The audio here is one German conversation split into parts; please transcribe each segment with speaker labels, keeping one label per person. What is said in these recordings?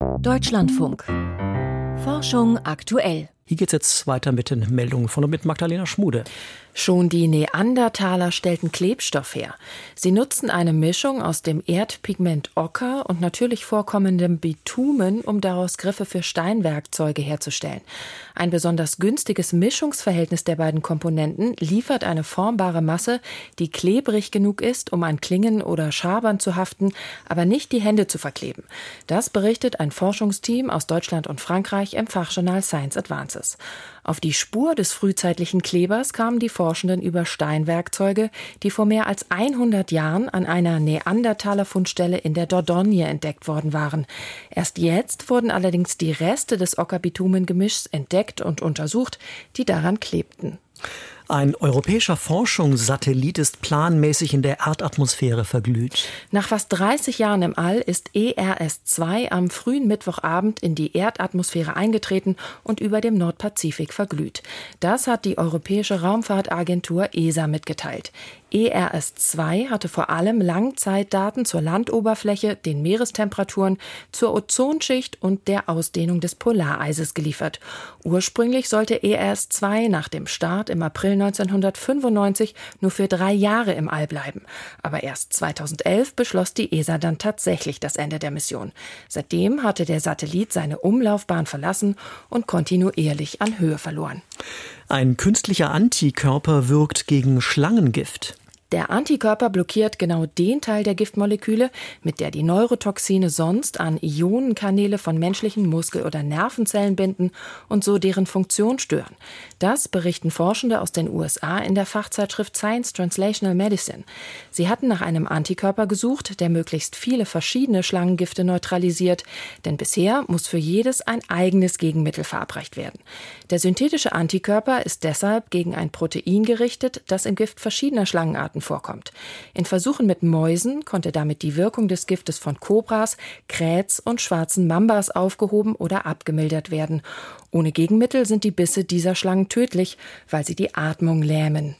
Speaker 1: Deutschlandfunk. Forschung aktuell.
Speaker 2: Hier geht es jetzt weiter mit den Meldungen von und mit Magdalena Schmude.
Speaker 3: Schon die Neandertaler stellten Klebstoff her. Sie nutzten eine Mischung aus dem Erdpigment Ocker und natürlich vorkommendem Bitumen, um daraus Griffe für Steinwerkzeuge herzustellen. Ein besonders günstiges Mischungsverhältnis der beiden Komponenten liefert eine formbare Masse, die klebrig genug ist, um an Klingen oder Schabern zu haften, aber nicht die Hände zu verkleben. Das berichtet ein Forschungsteam aus Deutschland und Frankreich im Fachjournal Science Advances. Auf die Spur des frühzeitlichen Klebers kamen die Forschenden über Steinwerkzeuge, die vor mehr als 100 Jahren an einer Neandertaler Fundstelle in der Dordogne entdeckt worden waren. Erst jetzt wurden allerdings die Reste des Ockerbitumengemischs entdeckt und untersucht, die daran klebten.
Speaker 2: Ein europäischer Forschungssatellit ist planmäßig in der Erdatmosphäre verglüht.
Speaker 3: Nach fast 30 Jahren im All ist ERS-2 am frühen Mittwochabend in die Erdatmosphäre eingetreten und über dem Nordpazifik verglüht. Das hat die Europäische Raumfahrtagentur ESA mitgeteilt. ERS-2 hatte vor allem Langzeitdaten zur Landoberfläche, den Meerestemperaturen, zur Ozonschicht und der Ausdehnung des Polareises geliefert. Ursprünglich sollte ERS-2 nach dem Start im April 1995 nur für drei Jahre im All bleiben. Aber erst 2011 beschloss die ESA dann tatsächlich das Ende der Mission. Seitdem hatte der Satellit seine Umlaufbahn verlassen und kontinuierlich an Höhe verloren.
Speaker 2: Ein künstlicher Antikörper wirkt gegen Schlangengift.
Speaker 3: Der Antikörper blockiert genau den Teil der Giftmoleküle, mit der die Neurotoxine sonst an Ionenkanäle von menschlichen Muskel- oder Nervenzellen binden und so deren Funktion stören. Das berichten Forschende aus den USA in der Fachzeitschrift Science Translational Medicine. Sie hatten nach einem Antikörper gesucht, der möglichst viele verschiedene Schlangengifte neutralisiert, denn bisher muss für jedes ein eigenes Gegenmittel verabreicht werden. Der synthetische Antikörper ist deshalb gegen ein Protein gerichtet, das im Gift verschiedener Schlangenarten Arten vorkommt. In Versuchen mit Mäusen konnte damit die Wirkung des Giftes von Kobras, Kräts und schwarzen Mambas aufgehoben oder abgemildert werden. Ohne Gegenmittel sind die Bisse dieser Schlangen tödlich, weil sie die Atmung lähmen.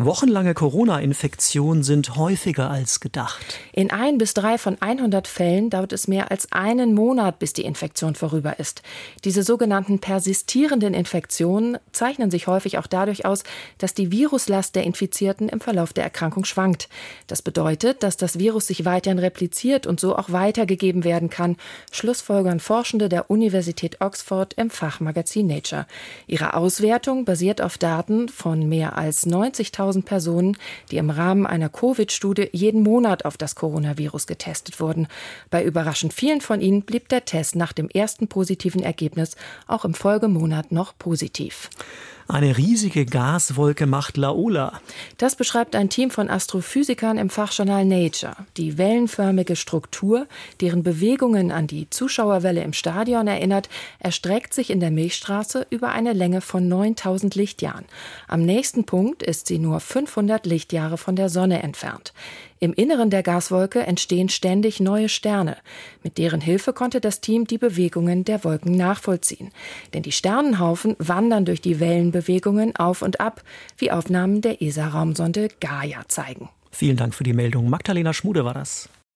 Speaker 2: Wochenlange Corona-Infektionen sind häufiger als gedacht.
Speaker 3: In ein bis drei von 100 Fällen dauert es mehr als einen Monat, bis die Infektion vorüber ist. Diese sogenannten persistierenden Infektionen zeichnen sich häufig auch dadurch aus, dass die Viruslast der Infizierten im Verlauf der Erkrankung schwankt. Das bedeutet, dass das Virus sich weiterhin repliziert und so auch weitergegeben werden kann, schlussfolgern Forschende der Universität Oxford im Fachmagazin Nature. Ihre Auswertung basiert auf Daten von mehr als 90.000 1000 Personen, die im Rahmen einer Covid-Studie jeden Monat auf das Coronavirus getestet wurden. Bei überraschend vielen von ihnen blieb der Test nach dem ersten positiven Ergebnis auch im Folgemonat noch positiv.
Speaker 2: Eine riesige Gaswolke macht Laola.
Speaker 3: Das beschreibt ein Team von Astrophysikern im Fachjournal Nature. Die wellenförmige Struktur, deren Bewegungen an die Zuschauerwelle im Stadion erinnert, erstreckt sich in der Milchstraße über eine Länge von 9000 Lichtjahren. Am nächsten Punkt ist sie nur 500 Lichtjahre von der Sonne entfernt. Im Inneren der Gaswolke entstehen ständig neue Sterne. Mit deren Hilfe konnte das Team die Bewegungen der Wolken nachvollziehen. Denn die Sternenhaufen wandern durch die Wellenbewegungen auf und ab, wie Aufnahmen der ESA-Raumsonde Gaia zeigen.
Speaker 2: Vielen Dank für die Meldung. Magdalena Schmude war das.